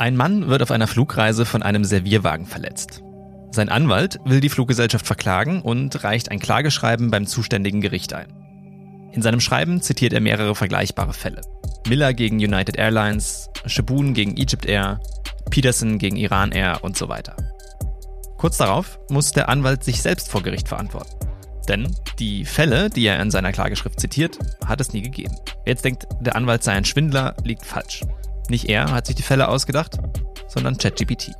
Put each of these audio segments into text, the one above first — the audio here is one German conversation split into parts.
Ein Mann wird auf einer Flugreise von einem Servierwagen verletzt. Sein Anwalt will die Fluggesellschaft verklagen und reicht ein Klageschreiben beim zuständigen Gericht ein. In seinem Schreiben zitiert er mehrere vergleichbare Fälle. Miller gegen United Airlines, Shaboon gegen Egypt Air, Peterson gegen Iran Air und so weiter. Kurz darauf muss der Anwalt sich selbst vor Gericht verantworten. Denn die Fälle, die er in seiner Klageschrift zitiert, hat es nie gegeben. Jetzt denkt der Anwalt sei ein Schwindler, liegt falsch. Nicht er hat sich die Fälle ausgedacht, sondern ChatGPT.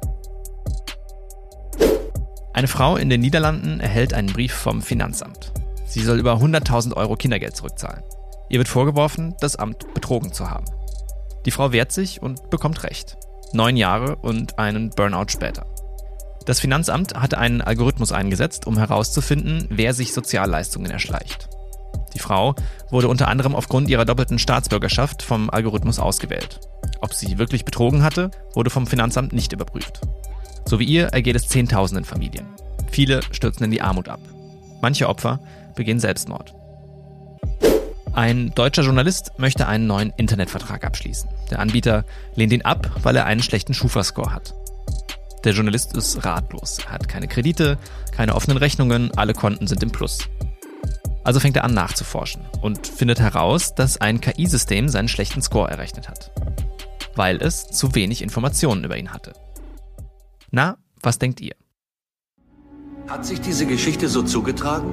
Eine Frau in den Niederlanden erhält einen Brief vom Finanzamt. Sie soll über 100.000 Euro Kindergeld zurückzahlen. Ihr wird vorgeworfen, das Amt betrogen zu haben. Die Frau wehrt sich und bekommt Recht. Neun Jahre und einen Burnout später. Das Finanzamt hatte einen Algorithmus eingesetzt, um herauszufinden, wer sich Sozialleistungen erschleicht. Die Frau wurde unter anderem aufgrund ihrer doppelten Staatsbürgerschaft vom Algorithmus ausgewählt. Ob sie wirklich betrogen hatte, wurde vom Finanzamt nicht überprüft. So wie ihr ergeht es Zehntausenden Familien. Viele stürzen in die Armut ab. Manche Opfer begehen Selbstmord. Ein deutscher Journalist möchte einen neuen Internetvertrag abschließen. Der Anbieter lehnt ihn ab, weil er einen schlechten Schufa-Score hat. Der Journalist ist ratlos. Hat keine Kredite, keine offenen Rechnungen, alle Konten sind im Plus. Also fängt er an nachzuforschen und findet heraus, dass ein KI-System seinen schlechten Score errechnet hat, weil es zu wenig Informationen über ihn hatte. Na, was denkt ihr? Hat sich diese Geschichte so zugetragen?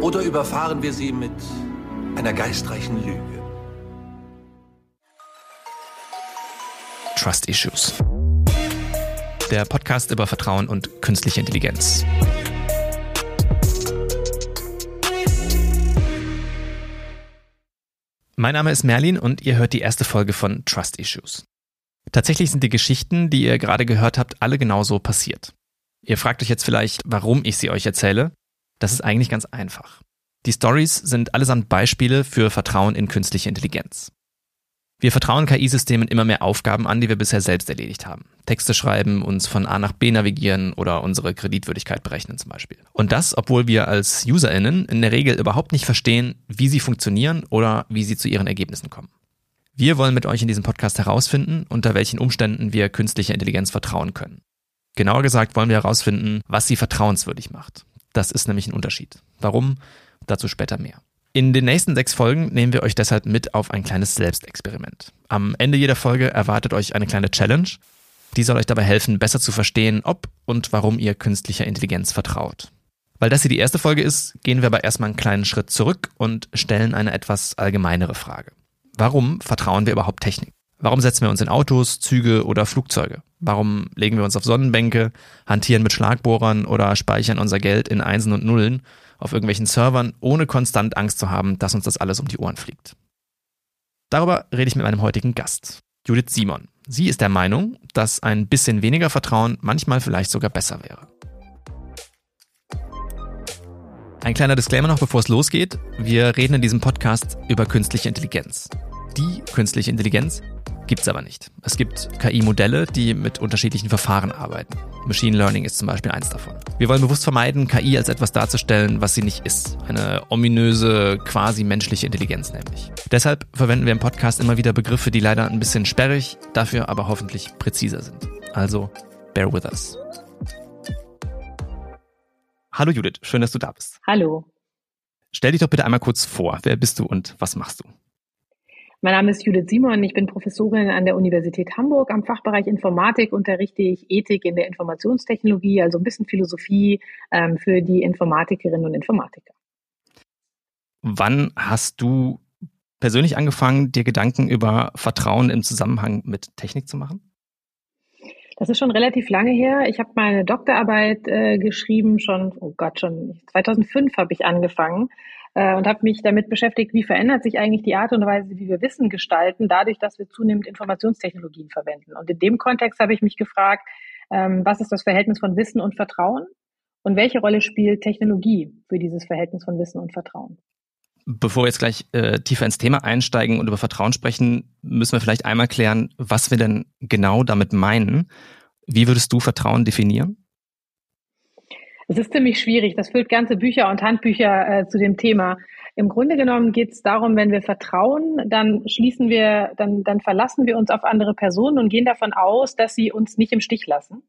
Oder überfahren wir sie mit einer geistreichen Lüge? Trust Issues. Der Podcast über Vertrauen und künstliche Intelligenz. Mein Name ist Merlin und ihr hört die erste Folge von Trust Issues. Tatsächlich sind die Geschichten, die ihr gerade gehört habt, alle genauso passiert. Ihr fragt euch jetzt vielleicht, warum ich sie euch erzähle. Das ist eigentlich ganz einfach. Die Stories sind allesamt Beispiele für Vertrauen in künstliche Intelligenz. Wir vertrauen KI-Systemen immer mehr Aufgaben an, die wir bisher selbst erledigt haben. Texte schreiben, uns von A nach B navigieren oder unsere Kreditwürdigkeit berechnen zum Beispiel. Und das, obwohl wir als UserInnen in der Regel überhaupt nicht verstehen, wie sie funktionieren oder wie sie zu ihren Ergebnissen kommen. Wir wollen mit euch in diesem Podcast herausfinden, unter welchen Umständen wir künstlicher Intelligenz vertrauen können. Genauer gesagt wollen wir herausfinden, was sie vertrauenswürdig macht. Das ist nämlich ein Unterschied. Warum? Dazu später mehr. In den nächsten sechs Folgen nehmen wir euch deshalb mit auf ein kleines Selbstexperiment. Am Ende jeder Folge erwartet euch eine kleine Challenge. Die soll euch dabei helfen, besser zu verstehen, ob und warum ihr künstlicher Intelligenz vertraut. Weil das hier die erste Folge ist, gehen wir aber erstmal einen kleinen Schritt zurück und stellen eine etwas allgemeinere Frage. Warum vertrauen wir überhaupt Technik? Warum setzen wir uns in Autos, Züge oder Flugzeuge? Warum legen wir uns auf Sonnenbänke, hantieren mit Schlagbohrern oder speichern unser Geld in Einsen und Nullen auf irgendwelchen Servern, ohne konstant Angst zu haben, dass uns das alles um die Ohren fliegt. Darüber rede ich mit meinem heutigen Gast, Judith Simon. Sie ist der Meinung, dass ein bisschen weniger Vertrauen manchmal vielleicht sogar besser wäre. Ein kleiner Disclaimer noch, bevor es losgeht. Wir reden in diesem Podcast über künstliche Intelligenz. Die künstliche Intelligenz, Gibt es aber nicht. Es gibt KI-Modelle, die mit unterschiedlichen Verfahren arbeiten. Machine Learning ist zum Beispiel eins davon. Wir wollen bewusst vermeiden, KI als etwas darzustellen, was sie nicht ist. Eine ominöse, quasi menschliche Intelligenz nämlich. Deshalb verwenden wir im Podcast immer wieder Begriffe, die leider ein bisschen sperrig, dafür aber hoffentlich präziser sind. Also, bear with us. Hallo Judith, schön, dass du da bist. Hallo. Stell dich doch bitte einmal kurz vor. Wer bist du und was machst du? Mein Name ist Judith Simon, ich bin Professorin an der Universität Hamburg. Am Fachbereich Informatik unterrichte ich Ethik in der Informationstechnologie, also ein bisschen Philosophie ähm, für die Informatikerinnen und Informatiker. Wann hast du persönlich angefangen, dir Gedanken über Vertrauen im Zusammenhang mit Technik zu machen? Das ist schon relativ lange her. Ich habe meine Doktorarbeit äh, geschrieben, schon, oh Gott, schon 2005 habe ich angefangen äh, und habe mich damit beschäftigt, wie verändert sich eigentlich die Art und Weise, wie wir Wissen gestalten, dadurch, dass wir zunehmend Informationstechnologien verwenden. Und in dem Kontext habe ich mich gefragt, ähm, was ist das Verhältnis von Wissen und Vertrauen und welche Rolle spielt Technologie für dieses Verhältnis von Wissen und Vertrauen? Bevor wir jetzt gleich äh, tiefer ins Thema einsteigen und über Vertrauen sprechen, müssen wir vielleicht einmal klären, was wir denn genau damit meinen. Wie würdest du Vertrauen definieren? Es ist ziemlich schwierig. Das füllt ganze Bücher und Handbücher äh, zu dem Thema. Im Grunde genommen geht es darum, wenn wir vertrauen, dann schließen wir, dann, dann verlassen wir uns auf andere Personen und gehen davon aus, dass sie uns nicht im Stich lassen.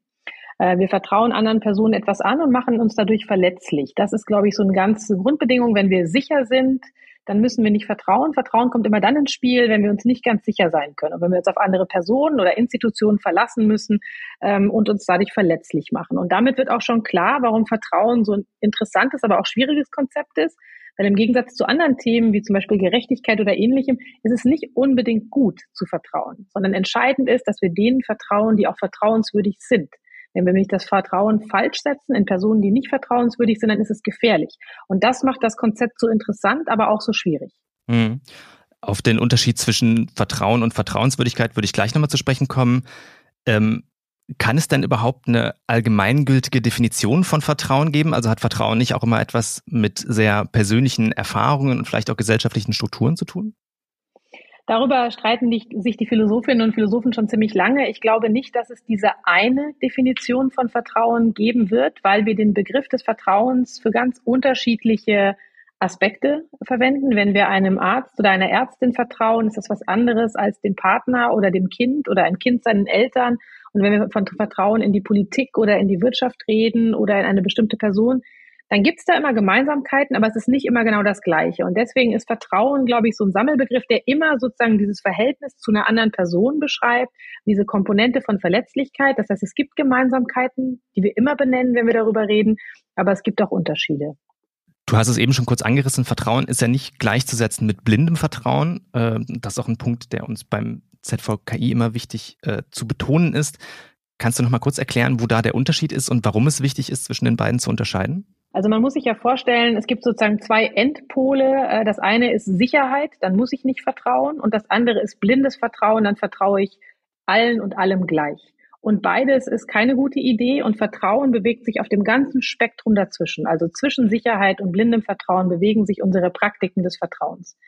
Äh, wir vertrauen anderen Personen etwas an und machen uns dadurch verletzlich. Das ist, glaube ich, so eine ganz Grundbedingung. Wenn wir sicher sind, dann müssen wir nicht vertrauen. Vertrauen kommt immer dann ins Spiel, wenn wir uns nicht ganz sicher sein können. Und wenn wir uns auf andere Personen oder Institutionen verlassen müssen ähm, und uns dadurch verletzlich machen. Und damit wird auch schon klar, warum Vertrauen so ein interessantes, aber auch schwieriges Konzept ist. Weil im Gegensatz zu anderen Themen wie zum Beispiel Gerechtigkeit oder ähnlichem ist es nicht unbedingt gut zu vertrauen, sondern entscheidend ist, dass wir denen vertrauen, die auch vertrauenswürdig sind. Wenn wir nämlich das Vertrauen falsch setzen in Personen, die nicht vertrauenswürdig sind, dann ist es gefährlich. Und das macht das Konzept so interessant, aber auch so schwierig. Mhm. Auf den Unterschied zwischen Vertrauen und Vertrauenswürdigkeit würde ich gleich nochmal zu sprechen kommen. Ähm, kann es denn überhaupt eine allgemeingültige Definition von Vertrauen geben? Also hat Vertrauen nicht auch immer etwas mit sehr persönlichen Erfahrungen und vielleicht auch gesellschaftlichen Strukturen zu tun? Darüber streiten die, sich die Philosophinnen und Philosophen schon ziemlich lange. Ich glaube nicht, dass es diese eine Definition von Vertrauen geben wird, weil wir den Begriff des Vertrauens für ganz unterschiedliche Aspekte verwenden. Wenn wir einem Arzt oder einer Ärztin vertrauen, ist das was anderes als dem Partner oder dem Kind oder ein Kind seinen Eltern. Und wenn wir von Vertrauen in die Politik oder in die Wirtschaft reden oder in eine bestimmte Person, dann gibt es da immer Gemeinsamkeiten, aber es ist nicht immer genau das Gleiche. Und deswegen ist Vertrauen, glaube ich, so ein Sammelbegriff, der immer sozusagen dieses Verhältnis zu einer anderen Person beschreibt, diese Komponente von Verletzlichkeit. Das heißt, es gibt Gemeinsamkeiten, die wir immer benennen, wenn wir darüber reden, aber es gibt auch Unterschiede. Du hast es eben schon kurz angerissen, Vertrauen ist ja nicht gleichzusetzen mit blindem Vertrauen. Ähm, das ist auch ein Punkt, der uns beim ZVKI immer wichtig äh, zu betonen ist. Kannst du noch mal kurz erklären, wo da der Unterschied ist und warum es wichtig ist, zwischen den beiden zu unterscheiden? Also man muss sich ja vorstellen, es gibt sozusagen zwei Endpole. Äh, das eine ist Sicherheit, dann muss ich nicht vertrauen. Und das andere ist blindes Vertrauen, dann vertraue ich allen und allem gleich. Und beides ist keine gute Idee und Vertrauen bewegt sich auf dem ganzen Spektrum dazwischen. Also zwischen Sicherheit und blindem Vertrauen bewegen sich unsere Praktiken des Vertrauens.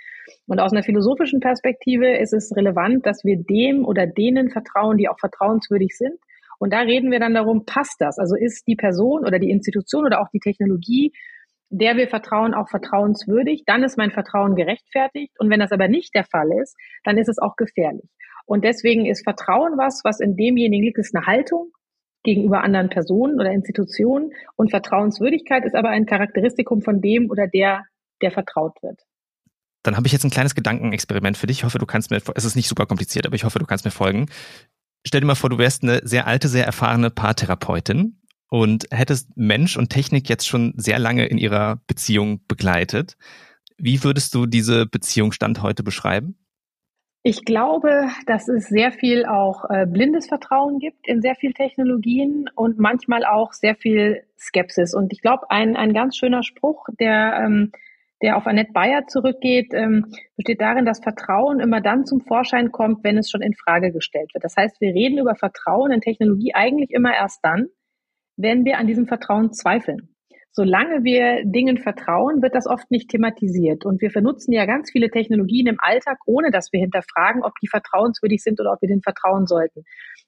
Und aus einer philosophischen Perspektive ist es relevant, dass wir dem oder denen vertrauen, die auch vertrauenswürdig sind und da reden wir dann darum, passt das? Also ist die Person oder die Institution oder auch die Technologie, der wir vertrauen, auch vertrauenswürdig? Dann ist mein Vertrauen gerechtfertigt. Und wenn das aber nicht der Fall ist, dann ist es auch gefährlich. Und deswegen ist Vertrauen was, was in demjenigen liegt, ist eine Haltung gegenüber anderen Personen oder Institutionen. Und Vertrauenswürdigkeit ist aber ein Charakteristikum von dem oder der, der vertraut wird. Dann habe ich jetzt ein kleines Gedankenexperiment für dich. Ich hoffe, du kannst mir, es ist nicht super kompliziert, aber ich hoffe, du kannst mir folgen stell dir mal vor, du wärst eine sehr alte, sehr erfahrene Paartherapeutin und hättest Mensch und Technik jetzt schon sehr lange in ihrer Beziehung begleitet. Wie würdest du diese Beziehung Stand heute beschreiben? Ich glaube, dass es sehr viel auch äh, blindes Vertrauen gibt in sehr viel Technologien und manchmal auch sehr viel Skepsis. Und ich glaube, ein, ein ganz schöner Spruch, der ähm, der auf Annette Bayer zurückgeht, ähm, besteht darin, dass Vertrauen immer dann zum Vorschein kommt, wenn es schon in Frage gestellt wird. Das heißt, wir reden über Vertrauen in Technologie eigentlich immer erst dann, wenn wir an diesem Vertrauen zweifeln. Solange wir Dingen vertrauen, wird das oft nicht thematisiert. Und wir vernutzen ja ganz viele Technologien im Alltag, ohne dass wir hinterfragen, ob die vertrauenswürdig sind oder ob wir denen vertrauen sollten.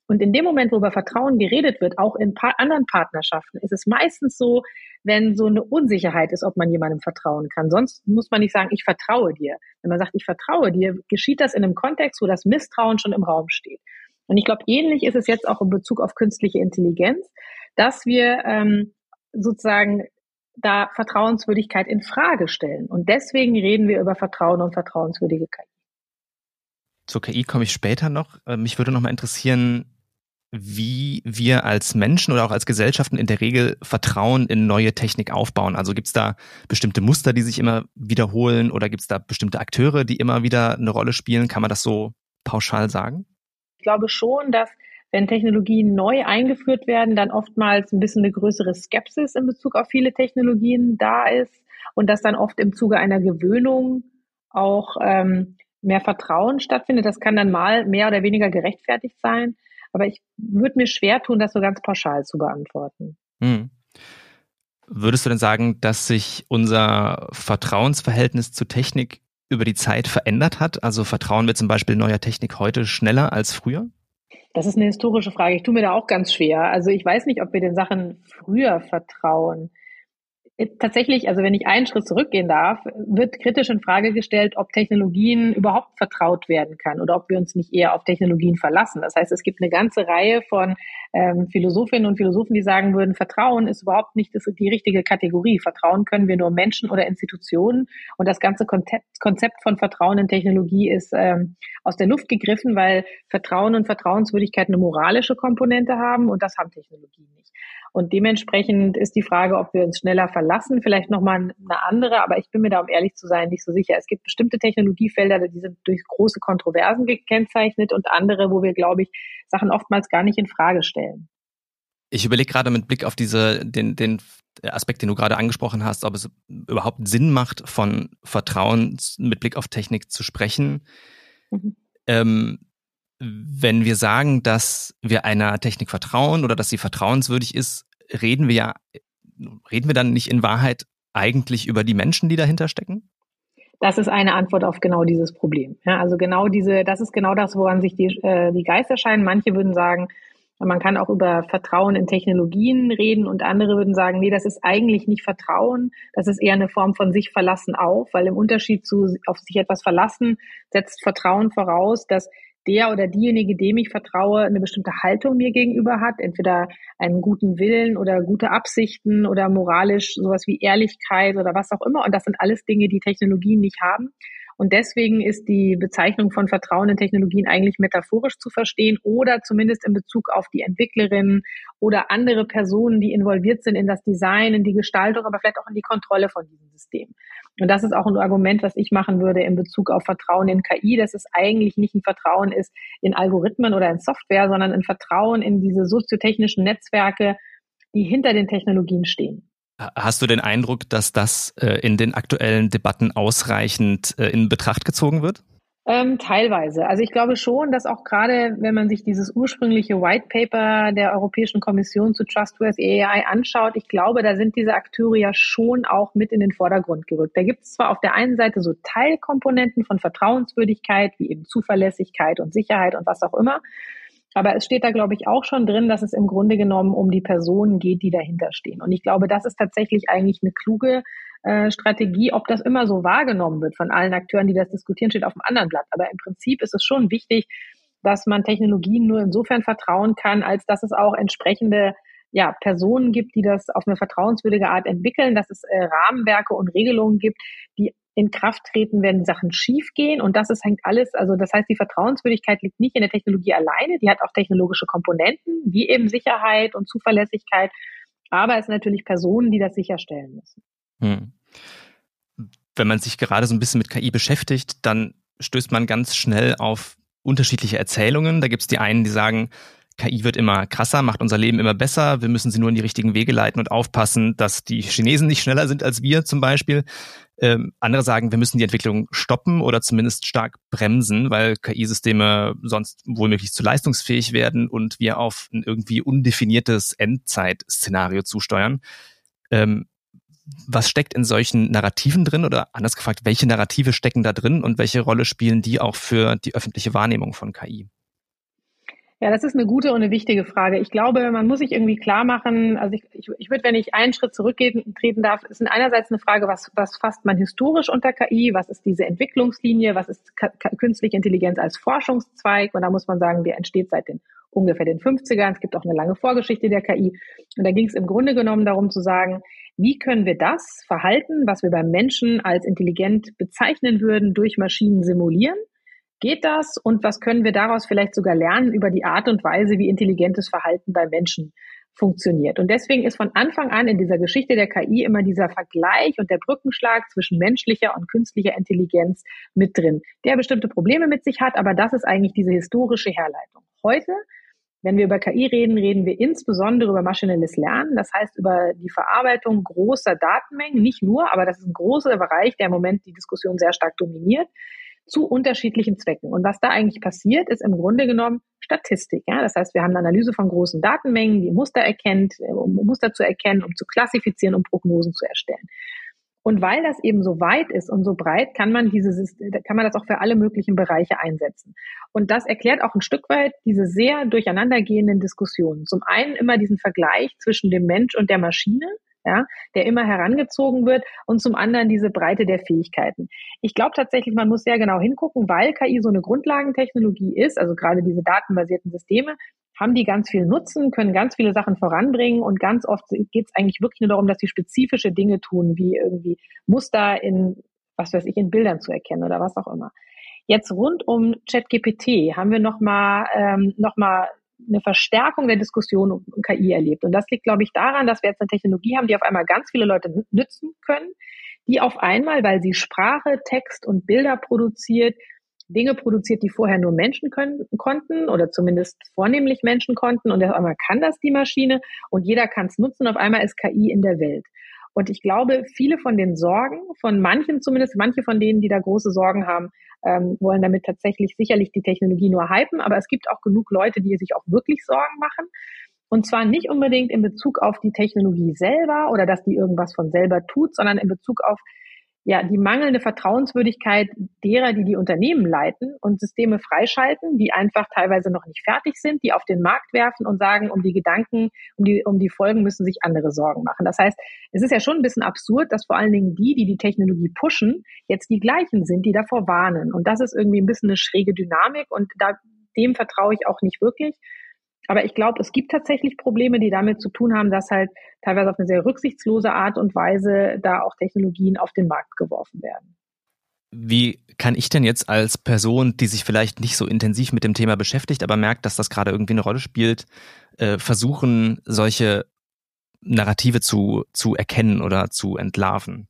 Und in dem Moment, wo über Vertrauen geredet wird, auch in pa anderen Partnerschaften, ist es meistens so, wenn so eine Unsicherheit ist, ob man jemandem vertrauen kann. Sonst muss man nicht sagen, ich vertraue dir. Wenn man sagt, ich vertraue dir, geschieht das in einem Kontext, wo das Misstrauen schon im Raum steht. Und ich glaube, ähnlich ist es jetzt auch in Bezug auf künstliche Intelligenz, dass wir ähm, sozusagen da Vertrauenswürdigkeit in Frage stellen. Und deswegen reden wir über Vertrauen und vertrauenswürdige KI. Zur KI komme ich später noch. Äh, mich würde noch mal interessieren, wie wir als Menschen oder auch als Gesellschaften in der Regel Vertrauen in neue Technik aufbauen. Also gibt es da bestimmte Muster, die sich immer wiederholen oder gibt es da bestimmte Akteure, die immer wieder eine Rolle spielen? Kann man das so pauschal sagen? Ich glaube schon, dass wenn Technologien neu eingeführt werden, dann oftmals ein bisschen eine größere Skepsis in Bezug auf viele Technologien da ist und dass dann oft im Zuge einer Gewöhnung auch ähm, mehr Vertrauen stattfindet. Das kann dann mal mehr oder weniger gerechtfertigt sein. Aber ich würde mir schwer tun, das so ganz pauschal zu beantworten. Hm. Würdest du denn sagen, dass sich unser Vertrauensverhältnis zu Technik über die Zeit verändert hat? Also vertrauen wir zum Beispiel neuer Technik heute schneller als früher? Das ist eine historische Frage. Ich tue mir da auch ganz schwer. Also ich weiß nicht, ob wir den Sachen früher vertrauen. Tatsächlich, also wenn ich einen Schritt zurückgehen darf, wird kritisch in Frage gestellt, ob Technologien überhaupt vertraut werden kann oder ob wir uns nicht eher auf Technologien verlassen. Das heißt, es gibt eine ganze Reihe von ähm, Philosophinnen und Philosophen, die sagen würden, Vertrauen ist überhaupt nicht das, die richtige Kategorie. Vertrauen können wir nur Menschen oder Institutionen. Und das ganze Konzept, Konzept von Vertrauen in Technologie ist ähm, aus der Luft gegriffen, weil Vertrauen und Vertrauenswürdigkeit eine moralische Komponente haben und das haben Technologien nicht. Und dementsprechend ist die Frage, ob wir uns schneller verlassen, vielleicht nochmal eine andere, aber ich bin mir da, um ehrlich zu sein, nicht so sicher. Es gibt bestimmte Technologiefelder, die sind durch große Kontroversen gekennzeichnet und andere, wo wir, glaube ich, Sachen oftmals gar nicht in Frage stellen. Ich überlege gerade mit Blick auf diese, den, den Aspekt, den du gerade angesprochen hast, ob es überhaupt Sinn macht, von Vertrauen mit Blick auf Technik zu sprechen. Mhm. Ähm, wenn wir sagen, dass wir einer Technik vertrauen oder dass sie vertrauenswürdig ist, reden wir ja, reden wir dann nicht in Wahrheit eigentlich über die Menschen, die dahinter stecken? Das ist eine Antwort auf genau dieses Problem. Ja, also genau diese, das ist genau das, woran sich die, äh, die Geister scheinen. Manche würden sagen, man kann auch über Vertrauen in Technologien reden und andere würden sagen, nee, das ist eigentlich nicht Vertrauen, das ist eher eine Form von sich verlassen auf, weil im Unterschied zu auf sich etwas verlassen setzt Vertrauen voraus, dass der oder diejenige, dem ich vertraue, eine bestimmte Haltung mir gegenüber hat, entweder einen guten Willen oder gute Absichten oder moralisch sowas wie Ehrlichkeit oder was auch immer. Und das sind alles Dinge, die Technologien nicht haben. Und deswegen ist die Bezeichnung von Vertrauen in Technologien eigentlich metaphorisch zu verstehen oder zumindest in Bezug auf die Entwicklerinnen oder andere Personen, die involviert sind in das Design, in die Gestaltung, aber vielleicht auch in die Kontrolle von diesem System. Und das ist auch ein Argument, was ich machen würde in Bezug auf Vertrauen in KI, dass es eigentlich nicht ein Vertrauen ist in Algorithmen oder in Software, sondern ein Vertrauen in diese soziotechnischen Netzwerke, die hinter den Technologien stehen. Hast du den Eindruck, dass das äh, in den aktuellen Debatten ausreichend äh, in Betracht gezogen wird? Ähm, teilweise. Also ich glaube schon, dass auch gerade, wenn man sich dieses ursprüngliche White Paper der Europäischen Kommission zu Trustworthy AI anschaut, ich glaube, da sind diese Akteure ja schon auch mit in den Vordergrund gerückt. Da gibt es zwar auf der einen Seite so Teilkomponenten von Vertrauenswürdigkeit, wie eben Zuverlässigkeit und Sicherheit und was auch immer. Aber es steht da, glaube ich, auch schon drin, dass es im Grunde genommen um die Personen geht, die dahinter stehen. Und ich glaube, das ist tatsächlich eigentlich eine kluge äh, Strategie. Ob das immer so wahrgenommen wird von allen Akteuren, die das diskutieren, steht auf dem anderen Blatt. Aber im Prinzip ist es schon wichtig, dass man Technologien nur insofern vertrauen kann, als dass es auch entsprechende ja, Personen gibt, die das auf eine vertrauenswürdige Art entwickeln, dass es äh, Rahmenwerke und Regelungen gibt, die in Kraft treten, wenn Sachen schiefgehen. Und das ist hängt alles, also das heißt, die Vertrauenswürdigkeit liegt nicht in der Technologie alleine, die hat auch technologische Komponenten, wie eben Sicherheit und Zuverlässigkeit. Aber es sind natürlich Personen, die das sicherstellen müssen. Hm. Wenn man sich gerade so ein bisschen mit KI beschäftigt, dann stößt man ganz schnell auf unterschiedliche Erzählungen. Da gibt es die einen, die sagen, KI wird immer krasser, macht unser Leben immer besser. Wir müssen sie nur in die richtigen Wege leiten und aufpassen, dass die Chinesen nicht schneller sind als wir zum Beispiel. Ähm, andere sagen, wir müssen die Entwicklung stoppen oder zumindest stark bremsen, weil KI-Systeme sonst womöglich zu leistungsfähig werden und wir auf ein irgendwie undefiniertes Endzeitszenario zusteuern. Ähm, was steckt in solchen Narrativen drin oder anders gefragt, welche Narrative stecken da drin und welche Rolle spielen die auch für die öffentliche Wahrnehmung von KI? Ja, das ist eine gute und eine wichtige Frage. Ich glaube, man muss sich irgendwie klar machen, also ich, ich, ich würde, wenn ich einen Schritt zurücktreten darf, ist einerseits eine Frage, was, was fasst man historisch unter KI, was ist diese Entwicklungslinie, was ist künstliche Intelligenz als Forschungszweig und da muss man sagen, der entsteht seit den ungefähr den 50ern. Es gibt auch eine lange Vorgeschichte der KI. Und da ging es im Grunde genommen darum zu sagen, wie können wir das Verhalten, was wir beim Menschen als intelligent bezeichnen würden, durch Maschinen simulieren? Geht das? Und was können wir daraus vielleicht sogar lernen über die Art und Weise, wie intelligentes Verhalten bei Menschen funktioniert? Und deswegen ist von Anfang an in dieser Geschichte der KI immer dieser Vergleich und der Brückenschlag zwischen menschlicher und künstlicher Intelligenz mit drin, der bestimmte Probleme mit sich hat, aber das ist eigentlich diese historische Herleitung. Heute wenn wir über KI reden, reden wir insbesondere über maschinelles Lernen, das heißt über die Verarbeitung großer Datenmengen, nicht nur, aber das ist ein großer Bereich, der im Moment die Diskussion sehr stark dominiert, zu unterschiedlichen Zwecken. Und was da eigentlich passiert, ist im Grunde genommen Statistik. Ja? Das heißt, wir haben eine Analyse von großen Datenmengen, die Muster erkennt, um Muster zu erkennen, um zu klassifizieren, um Prognosen zu erstellen. Und weil das eben so weit ist und so breit, kann man dieses, kann man das auch für alle möglichen Bereiche einsetzen. Und das erklärt auch ein Stück weit diese sehr durcheinandergehenden Diskussionen. Zum einen immer diesen Vergleich zwischen dem Mensch und der Maschine. Ja, der immer herangezogen wird und zum anderen diese Breite der Fähigkeiten. Ich glaube tatsächlich, man muss sehr genau hingucken, weil KI so eine Grundlagentechnologie ist, also gerade diese datenbasierten Systeme, haben die ganz viel Nutzen, können ganz viele Sachen voranbringen und ganz oft geht es eigentlich wirklich nur darum, dass sie spezifische Dinge tun, wie irgendwie Muster in, was weiß ich, in Bildern zu erkennen oder was auch immer. Jetzt rund um ChatGPT haben wir nochmal ähm, noch eine Verstärkung der Diskussion um KI erlebt. Und das liegt, glaube ich, daran, dass wir jetzt eine Technologie haben, die auf einmal ganz viele Leute nützen können, die auf einmal, weil sie Sprache, Text und Bilder produziert, Dinge produziert, die vorher nur Menschen können, konnten oder zumindest vornehmlich Menschen konnten. Und auf einmal kann das die Maschine und jeder kann es nutzen. Auf einmal ist KI in der Welt. Und ich glaube, viele von den Sorgen, von manchen zumindest, manche von denen, die da große Sorgen haben, ähm, wollen damit tatsächlich sicherlich die Technologie nur hypen, aber es gibt auch genug Leute, die sich auch wirklich Sorgen machen. Und zwar nicht unbedingt in Bezug auf die Technologie selber oder dass die irgendwas von selber tut, sondern in Bezug auf ja, die mangelnde Vertrauenswürdigkeit derer, die die Unternehmen leiten und Systeme freischalten, die einfach teilweise noch nicht fertig sind, die auf den Markt werfen und sagen, um die Gedanken, um die, um die Folgen müssen sich andere Sorgen machen. Das heißt, es ist ja schon ein bisschen absurd, dass vor allen Dingen die, die die Technologie pushen, jetzt die gleichen sind, die davor warnen. Und das ist irgendwie ein bisschen eine schräge Dynamik und da, dem vertraue ich auch nicht wirklich. Aber ich glaube, es gibt tatsächlich Probleme, die damit zu tun haben, dass halt teilweise auf eine sehr rücksichtslose Art und Weise da auch Technologien auf den Markt geworfen werden. Wie kann ich denn jetzt als Person, die sich vielleicht nicht so intensiv mit dem Thema beschäftigt, aber merkt, dass das gerade irgendwie eine Rolle spielt, äh, versuchen, solche Narrative zu, zu erkennen oder zu entlarven?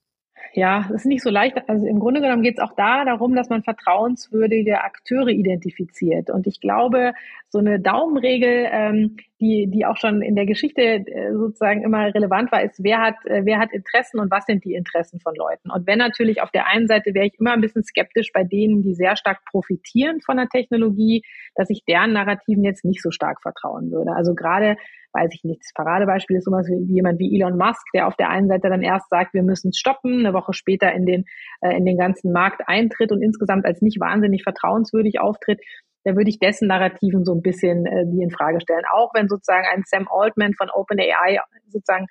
Ja, es ist nicht so leicht. Also im Grunde genommen geht es auch da darum, dass man vertrauenswürdige Akteure identifiziert. Und ich glaube, so eine Daumenregel, ähm, die, die auch schon in der Geschichte äh, sozusagen immer relevant war, ist, wer hat, äh, wer hat Interessen und was sind die Interessen von Leuten? Und wenn natürlich auf der einen Seite wäre ich immer ein bisschen skeptisch bei denen, die sehr stark profitieren von der Technologie, dass ich deren Narrativen jetzt nicht so stark vertrauen würde. Also gerade weiß ich nicht, das Paradebeispiel ist sowas wie, jemand wie Elon Musk, der auf der einen Seite dann erst sagt, wir müssen es stoppen, eine Woche später in den, äh, in den ganzen Markt eintritt und insgesamt als nicht wahnsinnig vertrauenswürdig auftritt da würde ich dessen Narrativen so ein bisschen äh, die in Frage stellen. Auch wenn sozusagen ein Sam Altman von OpenAI sozusagen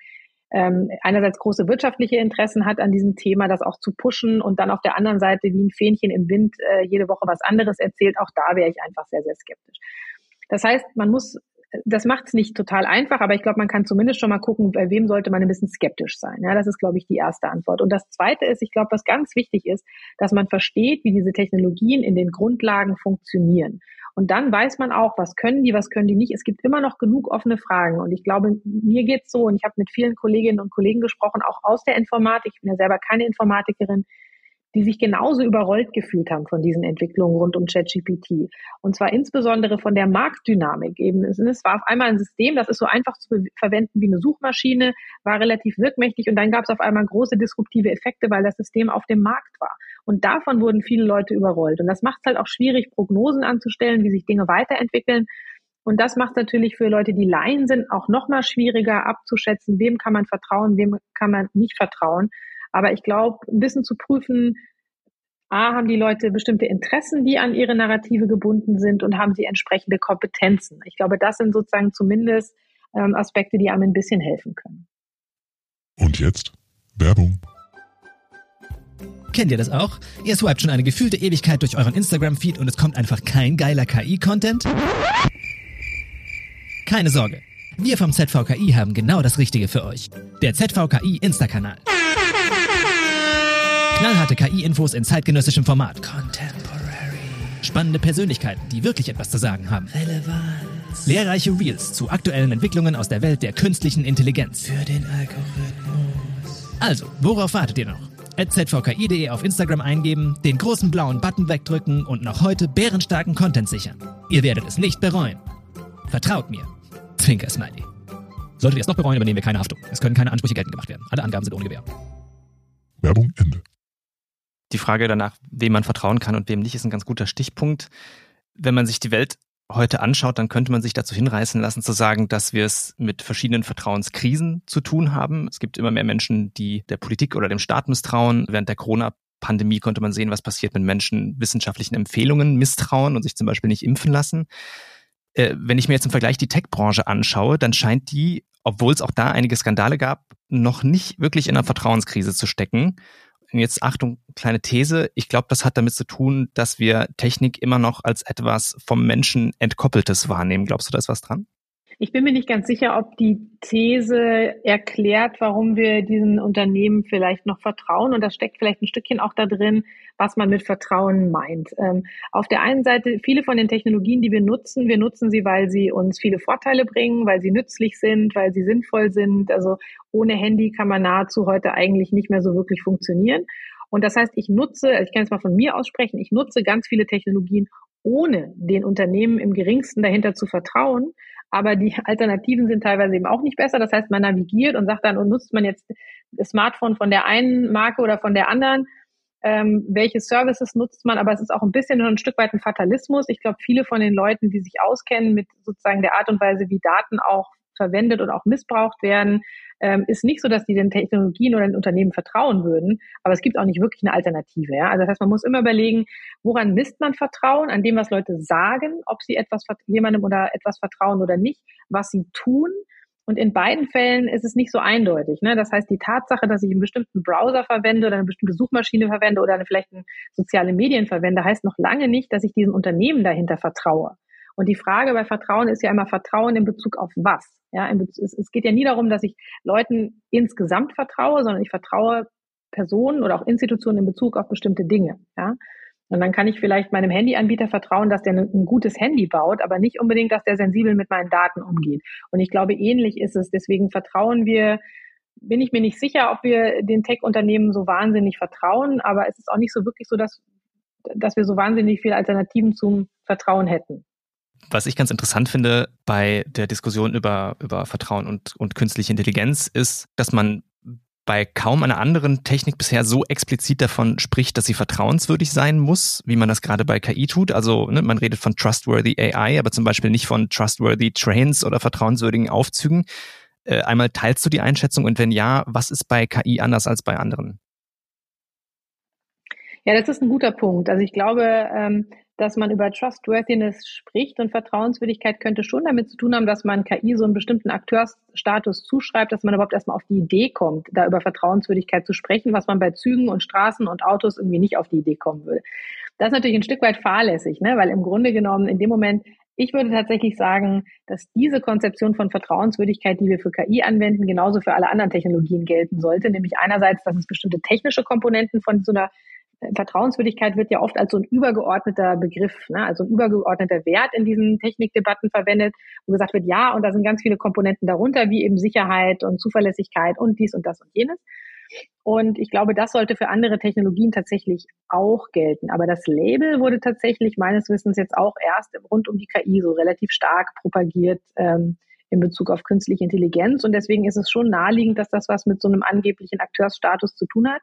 ähm, einerseits große wirtschaftliche Interessen hat an diesem Thema, das auch zu pushen und dann auf der anderen Seite wie ein Fähnchen im Wind äh, jede Woche was anderes erzählt, auch da wäre ich einfach sehr, sehr skeptisch. Das heißt, man muss das macht es nicht total einfach, aber ich glaube, man kann zumindest schon mal gucken, bei wem sollte man ein bisschen skeptisch sein. Ja, das ist, glaube ich, die erste Antwort. Und das zweite ist, ich glaube, was ganz wichtig ist, dass man versteht, wie diese Technologien in den Grundlagen funktionieren. Und dann weiß man auch, was können die, was können die nicht. Es gibt immer noch genug offene Fragen. Und ich glaube, mir geht's so, und ich habe mit vielen Kolleginnen und Kollegen gesprochen, auch aus der Informatik. Ich bin ja selber keine Informatikerin die sich genauso überrollt gefühlt haben von diesen Entwicklungen rund um ChatGPT. Und zwar insbesondere von der Marktdynamik eben. Es war auf einmal ein System, das ist so einfach zu verwenden wie eine Suchmaschine, war relativ wirkmächtig und dann gab es auf einmal große disruptive Effekte, weil das System auf dem Markt war. Und davon wurden viele Leute überrollt. Und das macht es halt auch schwierig, Prognosen anzustellen, wie sich Dinge weiterentwickeln. Und das macht natürlich für Leute, die Laien sind, auch nochmal schwieriger abzuschätzen, wem kann man vertrauen, wem kann man nicht vertrauen. Aber ich glaube, ein bisschen zu prüfen, A, haben die Leute bestimmte Interessen, die an ihre Narrative gebunden sind und haben sie entsprechende Kompetenzen. Ich glaube, das sind sozusagen zumindest ähm, Aspekte, die einem ein bisschen helfen können. Und jetzt Werbung. Kennt ihr das auch? Ihr swiped schon eine gefühlte Ewigkeit durch euren Instagram-Feed und es kommt einfach kein geiler KI-Content? Keine Sorge. Wir vom ZVKI haben genau das Richtige für euch. Der ZVKI Insta-Kanal. Knallharte KI-Infos in zeitgenössischem Format. Contemporary. Spannende Persönlichkeiten, die wirklich etwas zu sagen haben. Relevanz. Lehrreiche Reels zu aktuellen Entwicklungen aus der Welt der künstlichen Intelligenz. Für den Algorithmus. Also, worauf wartet ihr noch? zvki.de auf Instagram eingeben, den großen blauen Button wegdrücken und noch heute bärenstarken Content sichern. Ihr werdet es nicht bereuen. Vertraut mir. Zwinker Smiley. Solltet ihr es noch bereuen, übernehmen wir keine Haftung. Es können keine Ansprüche geltend gemacht werden. Alle Angaben sind ohne Gewähr. Werbung Ende die Frage danach, wem man vertrauen kann und wem nicht, ist ein ganz guter Stichpunkt. Wenn man sich die Welt heute anschaut, dann könnte man sich dazu hinreißen lassen zu sagen, dass wir es mit verschiedenen Vertrauenskrisen zu tun haben. Es gibt immer mehr Menschen, die der Politik oder dem Staat misstrauen. Während der Corona-Pandemie konnte man sehen, was passiert, wenn Menschen wissenschaftlichen Empfehlungen misstrauen und sich zum Beispiel nicht impfen lassen. Äh, wenn ich mir jetzt im Vergleich die Tech-Branche anschaue, dann scheint die, obwohl es auch da einige Skandale gab, noch nicht wirklich in einer Vertrauenskrise zu stecken. Jetzt Achtung, kleine These. Ich glaube, das hat damit zu tun, dass wir Technik immer noch als etwas vom Menschen entkoppeltes wahrnehmen. Glaubst du, da ist was dran? Ich bin mir nicht ganz sicher, ob die These erklärt, warum wir diesen Unternehmen vielleicht noch vertrauen. Und das steckt vielleicht ein Stückchen auch da drin, was man mit Vertrauen meint. Ähm, auf der einen Seite, viele von den Technologien, die wir nutzen, wir nutzen sie, weil sie uns viele Vorteile bringen, weil sie nützlich sind, weil sie sinnvoll sind. Also ohne Handy kann man nahezu heute eigentlich nicht mehr so wirklich funktionieren. Und das heißt, ich nutze, ich kann es mal von mir aussprechen, ich nutze ganz viele Technologien, ohne den Unternehmen im geringsten dahinter zu vertrauen, aber die Alternativen sind teilweise eben auch nicht besser. Das heißt, man navigiert und sagt dann, und nutzt man jetzt das Smartphone von der einen Marke oder von der anderen, ähm, welche Services nutzt man, aber es ist auch ein bisschen ein Stück weit ein Fatalismus. Ich glaube, viele von den Leuten, die sich auskennen mit sozusagen der Art und Weise, wie Daten auch verwendet und auch missbraucht werden, ähm, ist nicht so, dass die den Technologien oder den Unternehmen vertrauen würden, aber es gibt auch nicht wirklich eine Alternative. Ja? Also das heißt, man muss immer überlegen, woran misst man Vertrauen, an dem, was Leute sagen, ob sie etwas jemandem oder etwas vertrauen oder nicht, was sie tun. Und in beiden Fällen ist es nicht so eindeutig. Ne? Das heißt, die Tatsache, dass ich einen bestimmten Browser verwende oder eine bestimmte Suchmaschine verwende oder vielleicht eine soziale Medien verwende, heißt noch lange nicht, dass ich diesem Unternehmen dahinter vertraue. Und die Frage bei Vertrauen ist ja immer Vertrauen in Bezug auf was. Ja, es, geht ja nie darum, dass ich Leuten insgesamt vertraue, sondern ich vertraue Personen oder auch Institutionen in Bezug auf bestimmte Dinge. Ja. Und dann kann ich vielleicht meinem Handyanbieter vertrauen, dass der ein gutes Handy baut, aber nicht unbedingt, dass der sensibel mit meinen Daten umgeht. Und ich glaube, ähnlich ist es. Deswegen vertrauen wir, bin ich mir nicht sicher, ob wir den Tech-Unternehmen so wahnsinnig vertrauen, aber es ist auch nicht so wirklich so, dass, dass wir so wahnsinnig viele Alternativen zum Vertrauen hätten. Was ich ganz interessant finde bei der Diskussion über, über Vertrauen und, und künstliche Intelligenz ist, dass man bei kaum einer anderen Technik bisher so explizit davon spricht, dass sie vertrauenswürdig sein muss, wie man das gerade bei KI tut. Also ne, man redet von trustworthy AI, aber zum Beispiel nicht von trustworthy Trains oder vertrauenswürdigen Aufzügen. Äh, einmal teilst du die Einschätzung und wenn ja, was ist bei KI anders als bei anderen? Ja, das ist ein guter Punkt. Also ich glaube, ähm, dass man über Trustworthiness spricht und Vertrauenswürdigkeit könnte schon damit zu tun haben, dass man KI so einen bestimmten Akteursstatus zuschreibt, dass man überhaupt erstmal auf die Idee kommt, da über Vertrauenswürdigkeit zu sprechen, was man bei Zügen und Straßen und Autos irgendwie nicht auf die Idee kommen würde. Das ist natürlich ein Stück weit fahrlässig, ne? weil im Grunde genommen in dem Moment, ich würde tatsächlich sagen, dass diese Konzeption von Vertrauenswürdigkeit, die wir für KI anwenden, genauso für alle anderen Technologien gelten sollte. Nämlich einerseits, dass es bestimmte technische Komponenten von so einer Vertrauenswürdigkeit wird ja oft als so ein übergeordneter Begriff, ne, also ein übergeordneter Wert in diesen Technikdebatten verwendet, wo gesagt wird, ja, und da sind ganz viele Komponenten darunter, wie eben Sicherheit und Zuverlässigkeit und dies und das und jenes. Und ich glaube, das sollte für andere Technologien tatsächlich auch gelten. Aber das Label wurde tatsächlich meines Wissens jetzt auch erst rund um die KI so relativ stark propagiert ähm, in Bezug auf künstliche Intelligenz. Und deswegen ist es schon naheliegend, dass das was mit so einem angeblichen Akteursstatus zu tun hat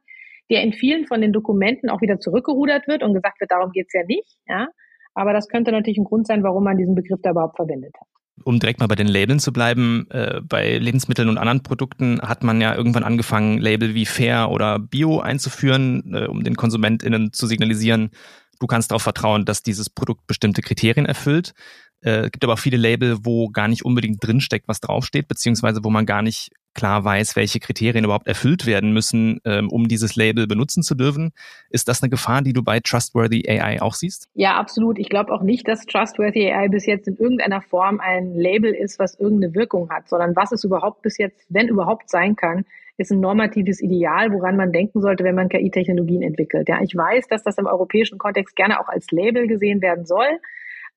der in vielen von den Dokumenten auch wieder zurückgerudert wird und gesagt wird, darum geht's ja nicht. Ja? Aber das könnte natürlich ein Grund sein, warum man diesen Begriff da überhaupt verwendet hat. Um direkt mal bei den Labeln zu bleiben, äh, bei Lebensmitteln und anderen Produkten hat man ja irgendwann angefangen, Label wie Fair oder Bio einzuführen, äh, um den KonsumentInnen zu signalisieren, du kannst darauf vertrauen, dass dieses Produkt bestimmte Kriterien erfüllt. Äh, gibt aber auch viele Label, wo gar nicht unbedingt drinsteckt, was draufsteht, beziehungsweise wo man gar nicht klar weiß, welche Kriterien überhaupt erfüllt werden müssen, ähm, um dieses Label benutzen zu dürfen. Ist das eine Gefahr, die du bei Trustworthy AI auch siehst? Ja, absolut. Ich glaube auch nicht, dass Trustworthy AI bis jetzt in irgendeiner Form ein Label ist, was irgendeine Wirkung hat, sondern was es überhaupt bis jetzt, wenn überhaupt sein kann, ist ein normatives Ideal, woran man denken sollte, wenn man KI-Technologien entwickelt. Ja, ich weiß, dass das im europäischen Kontext gerne auch als Label gesehen werden soll.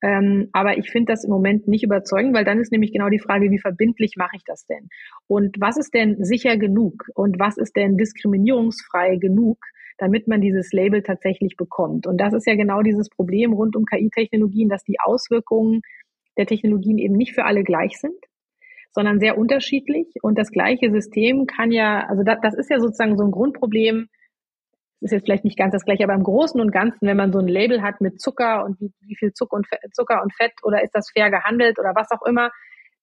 Ähm, aber ich finde das im Moment nicht überzeugend, weil dann ist nämlich genau die Frage, wie verbindlich mache ich das denn? Und was ist denn sicher genug? Und was ist denn diskriminierungsfrei genug? damit man dieses Label tatsächlich bekommt. Und das ist ja genau dieses Problem rund um KI-Technologien, dass die Auswirkungen der Technologien eben nicht für alle gleich sind, sondern sehr unterschiedlich. Und das gleiche System kann ja, also das, das ist ja sozusagen so ein Grundproblem ist jetzt vielleicht nicht ganz das gleiche, aber im Großen und Ganzen, wenn man so ein Label hat mit Zucker und wie, wie viel Zucker und, Fett, Zucker und Fett oder ist das fair gehandelt oder was auch immer,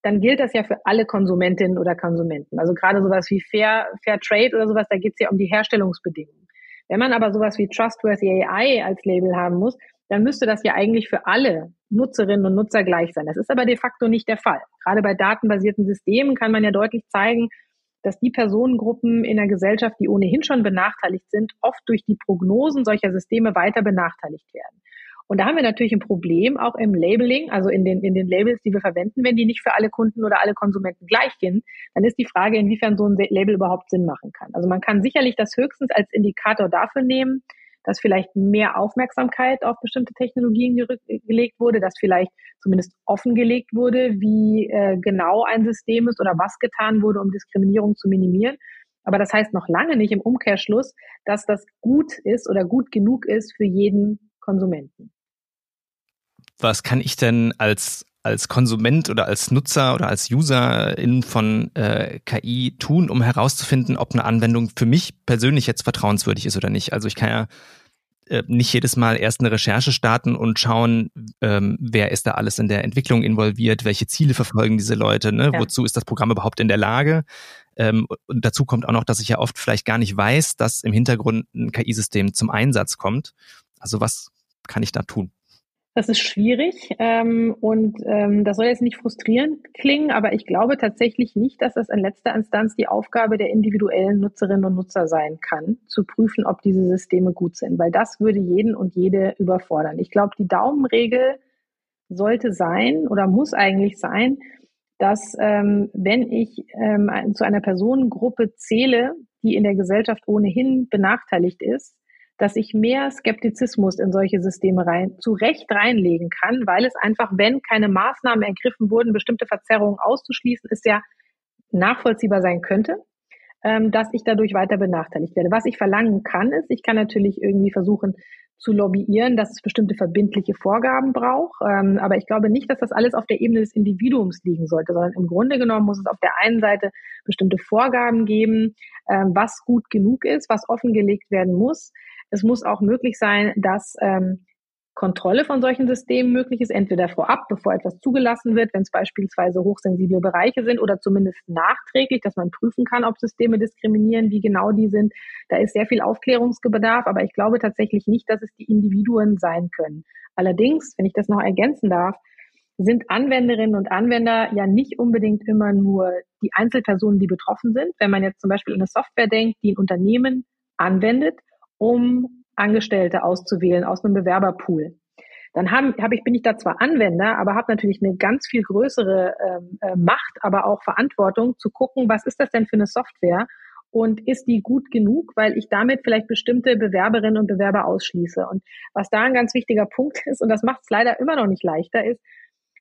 dann gilt das ja für alle Konsumentinnen oder Konsumenten. Also gerade sowas wie Fair, Fair Trade oder sowas, da geht es ja um die Herstellungsbedingungen. Wenn man aber sowas wie Trustworthy AI als Label haben muss, dann müsste das ja eigentlich für alle Nutzerinnen und Nutzer gleich sein. Das ist aber de facto nicht der Fall. Gerade bei datenbasierten Systemen kann man ja deutlich zeigen, dass die Personengruppen in der Gesellschaft, die ohnehin schon benachteiligt sind, oft durch die Prognosen solcher Systeme weiter benachteiligt werden. Und da haben wir natürlich ein Problem auch im Labeling, also in den, in den Labels, die wir verwenden, wenn die nicht für alle Kunden oder alle Konsumenten gleich sind, dann ist die Frage, inwiefern so ein Label überhaupt Sinn machen kann. Also man kann sicherlich das höchstens als Indikator dafür nehmen, dass vielleicht mehr Aufmerksamkeit auf bestimmte Technologien gelegt wurde, dass vielleicht zumindest offengelegt wurde, wie äh, genau ein System ist oder was getan wurde, um Diskriminierung zu minimieren. Aber das heißt noch lange nicht im Umkehrschluss, dass das gut ist oder gut genug ist für jeden Konsumenten. Was kann ich denn als als Konsument oder als Nutzer oder als Userin von äh, KI tun, um herauszufinden, ob eine Anwendung für mich persönlich jetzt vertrauenswürdig ist oder nicht. Also ich kann ja äh, nicht jedes Mal erst eine Recherche starten und schauen, ähm, wer ist da alles in der Entwicklung involviert, welche Ziele verfolgen diese Leute, ne? Ja. wozu ist das Programm überhaupt in der Lage. Ähm, und dazu kommt auch noch, dass ich ja oft vielleicht gar nicht weiß, dass im Hintergrund ein KI-System zum Einsatz kommt. Also was kann ich da tun? Das ist schwierig ähm, und ähm, das soll jetzt nicht frustrierend klingen, aber ich glaube tatsächlich nicht, dass das in letzter Instanz die Aufgabe der individuellen Nutzerinnen und Nutzer sein kann, zu prüfen, ob diese Systeme gut sind, weil das würde jeden und jede überfordern. Ich glaube, die Daumenregel sollte sein oder muss eigentlich sein, dass ähm, wenn ich ähm, zu einer Personengruppe zähle, die in der Gesellschaft ohnehin benachteiligt ist, dass ich mehr Skeptizismus in solche Systeme rein, zu Recht reinlegen kann, weil es einfach, wenn keine Maßnahmen ergriffen wurden, bestimmte Verzerrungen auszuschließen, ist ja nachvollziehbar sein könnte, ähm, dass ich dadurch weiter benachteiligt werde. Was ich verlangen kann, ist, ich kann natürlich irgendwie versuchen zu lobbyieren, dass es bestimmte verbindliche Vorgaben braucht. Ähm, aber ich glaube nicht, dass das alles auf der Ebene des Individuums liegen sollte, sondern im Grunde genommen muss es auf der einen Seite bestimmte Vorgaben geben, ähm, was gut genug ist, was offengelegt werden muss. Es muss auch möglich sein, dass ähm, Kontrolle von solchen Systemen möglich ist, entweder vorab, bevor etwas zugelassen wird, wenn es beispielsweise hochsensible Bereiche sind, oder zumindest nachträglich, dass man prüfen kann, ob Systeme diskriminieren, wie genau die sind. Da ist sehr viel Aufklärungsbedarf, aber ich glaube tatsächlich nicht, dass es die Individuen sein können. Allerdings, wenn ich das noch ergänzen darf, sind Anwenderinnen und Anwender ja nicht unbedingt immer nur die Einzelpersonen, die betroffen sind. Wenn man jetzt zum Beispiel an eine Software denkt, die ein Unternehmen anwendet, um Angestellte auszuwählen aus einem Bewerberpool. Dann hab, hab ich, bin ich da zwar Anwender, aber habe natürlich eine ganz viel größere ähm, äh, Macht, aber auch Verantwortung zu gucken, was ist das denn für eine Software und ist die gut genug, weil ich damit vielleicht bestimmte Bewerberinnen und Bewerber ausschließe. Und was da ein ganz wichtiger Punkt ist, und das macht es leider immer noch nicht leichter, ist,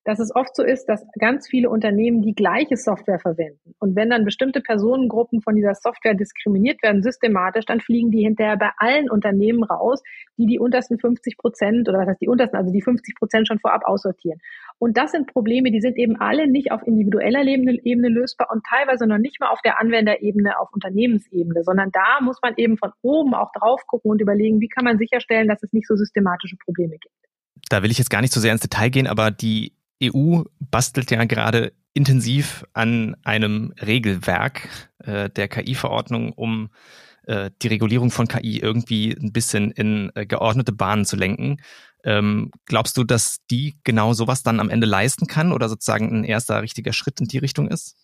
dass es oft so ist, dass ganz viele Unternehmen die gleiche Software verwenden. Und wenn dann bestimmte Personengruppen von dieser Software diskriminiert werden, systematisch, dann fliegen die hinterher bei allen Unternehmen raus, die die untersten 50 Prozent oder was heißt die untersten, also die 50 Prozent schon vorab aussortieren. Und das sind Probleme, die sind eben alle nicht auf individueller Ebene lösbar und teilweise noch nicht mal auf der Anwenderebene, auf Unternehmensebene, sondern da muss man eben von oben auch drauf gucken und überlegen, wie kann man sicherstellen, dass es nicht so systematische Probleme gibt. Da will ich jetzt gar nicht so sehr ins Detail gehen, aber die EU bastelt ja gerade intensiv an einem Regelwerk äh, der KI-Verordnung, um äh, die Regulierung von KI irgendwie ein bisschen in äh, geordnete Bahnen zu lenken. Ähm, glaubst du, dass die genau sowas dann am Ende leisten kann oder sozusagen ein erster richtiger Schritt in die Richtung ist?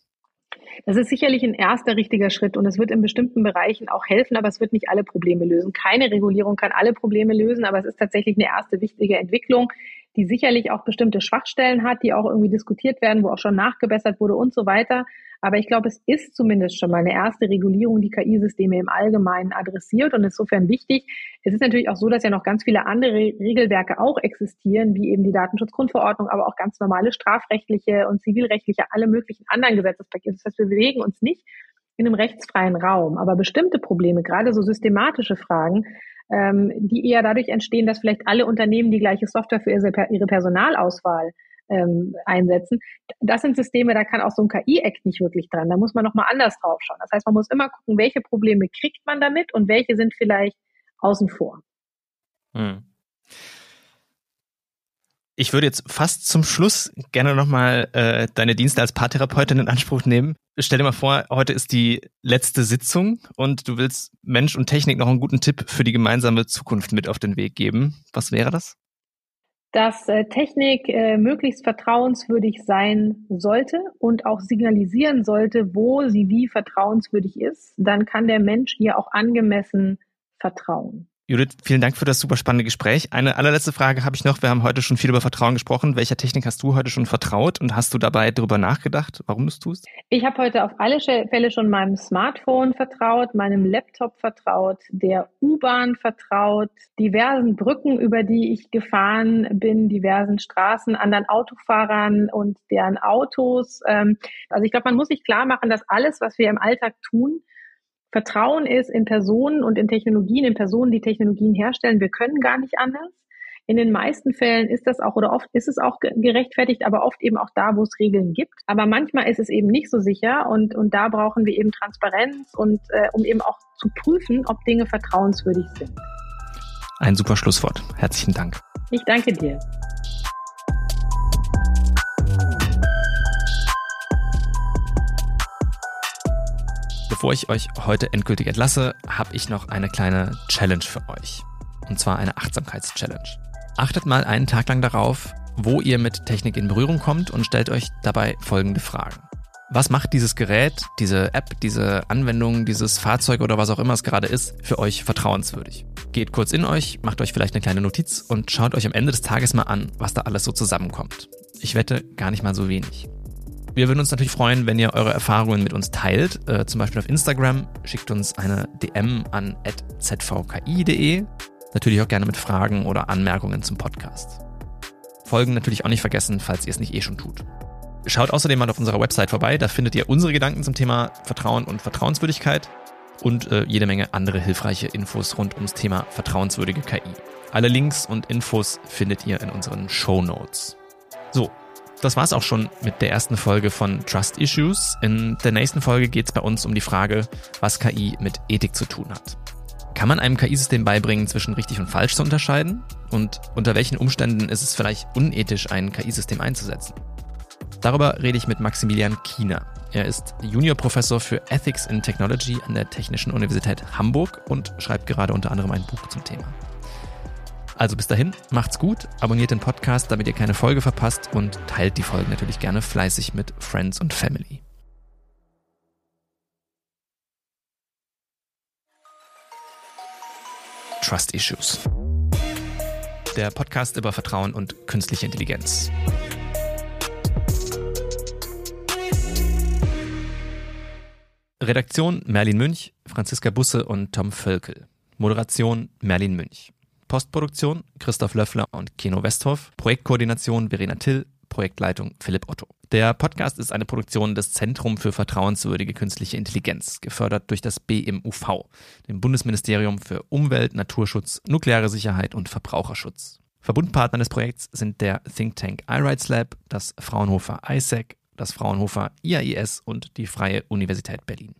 Das ist sicherlich ein erster richtiger Schritt und es wird in bestimmten Bereichen auch helfen, aber es wird nicht alle Probleme lösen. Keine Regulierung kann alle Probleme lösen, aber es ist tatsächlich eine erste wichtige Entwicklung, die sicherlich auch bestimmte Schwachstellen hat, die auch irgendwie diskutiert werden, wo auch schon nachgebessert wurde und so weiter. Aber ich glaube, es ist zumindest schon mal eine erste Regulierung, die KI-Systeme im Allgemeinen adressiert und insofern wichtig. Es ist natürlich auch so, dass ja noch ganz viele andere Regelwerke auch existieren, wie eben die Datenschutzgrundverordnung, aber auch ganz normale strafrechtliche und zivilrechtliche, alle möglichen anderen Gesetzespakete. Das heißt, wir bewegen uns nicht in einem rechtsfreien Raum. Aber bestimmte Probleme, gerade so systematische Fragen, ähm, die eher dadurch entstehen, dass vielleicht alle Unternehmen die gleiche Software für ihre Personalauswahl ähm, einsetzen. Das sind Systeme, da kann auch so ein KI-Act nicht wirklich dran. Da muss man nochmal anders drauf schauen. Das heißt, man muss immer gucken, welche Probleme kriegt man damit und welche sind vielleicht außen vor. Hm. Ich würde jetzt fast zum Schluss gerne nochmal äh, deine Dienste als Paartherapeutin in Anspruch nehmen. Stell dir mal vor, heute ist die letzte Sitzung und du willst Mensch und Technik noch einen guten Tipp für die gemeinsame Zukunft mit auf den Weg geben. Was wäre das? dass äh, Technik äh, möglichst vertrauenswürdig sein sollte und auch signalisieren sollte, wo sie wie vertrauenswürdig ist, dann kann der Mensch ihr auch angemessen vertrauen. Judith, vielen Dank für das super spannende Gespräch. Eine allerletzte Frage habe ich noch. Wir haben heute schon viel über Vertrauen gesprochen. Welcher Technik hast du heute schon vertraut und hast du dabei darüber nachgedacht, warum du es tust? Ich habe heute auf alle Fälle schon meinem Smartphone vertraut, meinem Laptop vertraut, der U-Bahn vertraut, diversen Brücken, über die ich gefahren bin, diversen Straßen, anderen Autofahrern und deren Autos. Ähm, also ich glaube, man muss sich klar machen, dass alles, was wir im Alltag tun, Vertrauen ist in Personen und in Technologien, in Personen, die Technologien herstellen. Wir können gar nicht anders. In den meisten Fällen ist das auch oder oft ist es auch gerechtfertigt, aber oft eben auch da, wo es Regeln gibt. Aber manchmal ist es eben nicht so sicher und, und da brauchen wir eben Transparenz und äh, um eben auch zu prüfen, ob Dinge vertrauenswürdig sind. Ein super Schlusswort. Herzlichen Dank. Ich danke dir. Bevor ich euch heute endgültig entlasse, habe ich noch eine kleine Challenge für euch. Und zwar eine Achtsamkeitschallenge. Achtet mal einen Tag lang darauf, wo ihr mit Technik in Berührung kommt und stellt euch dabei folgende Fragen. Was macht dieses Gerät, diese App, diese Anwendung, dieses Fahrzeug oder was auch immer es gerade ist, für euch vertrauenswürdig? Geht kurz in euch, macht euch vielleicht eine kleine Notiz und schaut euch am Ende des Tages mal an, was da alles so zusammenkommt. Ich wette, gar nicht mal so wenig. Wir würden uns natürlich freuen, wenn ihr eure Erfahrungen mit uns teilt, äh, zum Beispiel auf Instagram. Schickt uns eine DM an zvki.de. Natürlich auch gerne mit Fragen oder Anmerkungen zum Podcast. Folgen natürlich auch nicht vergessen, falls ihr es nicht eh schon tut. Schaut außerdem mal auf unserer Website vorbei, da findet ihr unsere Gedanken zum Thema Vertrauen und Vertrauenswürdigkeit und äh, jede Menge andere hilfreiche Infos rund ums Thema vertrauenswürdige KI. Alle Links und Infos findet ihr in unseren Show Notes. So, das war's auch schon mit der ersten Folge von Trust Issues. In der nächsten Folge geht es bei uns um die Frage, was KI mit Ethik zu tun hat. Kann man einem KI-System beibringen, zwischen richtig und falsch zu unterscheiden? Und unter welchen Umständen ist es vielleicht unethisch, ein KI-System einzusetzen? Darüber rede ich mit Maximilian Kiener. Er ist Juniorprofessor für Ethics in Technology an der Technischen Universität Hamburg und schreibt gerade unter anderem ein Buch zum Thema. Also bis dahin, macht's gut, abonniert den Podcast, damit ihr keine Folge verpasst und teilt die Folgen natürlich gerne fleißig mit Friends und Family. Trust Issues. Der Podcast über Vertrauen und künstliche Intelligenz. Redaktion Merlin Münch, Franziska Busse und Tom Völkel. Moderation Merlin Münch. Postproduktion Christoph Löffler und Keno Westhoff. Projektkoordination Verena Till. Projektleitung Philipp Otto. Der Podcast ist eine Produktion des Zentrum für vertrauenswürdige künstliche Intelligenz, gefördert durch das BMUV, dem Bundesministerium für Umwelt, Naturschutz, nukleare Sicherheit und Verbraucherschutz. Verbundpartner des Projekts sind der Think Tank iRights Lab, das Fraunhofer ISAC, das Fraunhofer IAIS und die Freie Universität Berlin.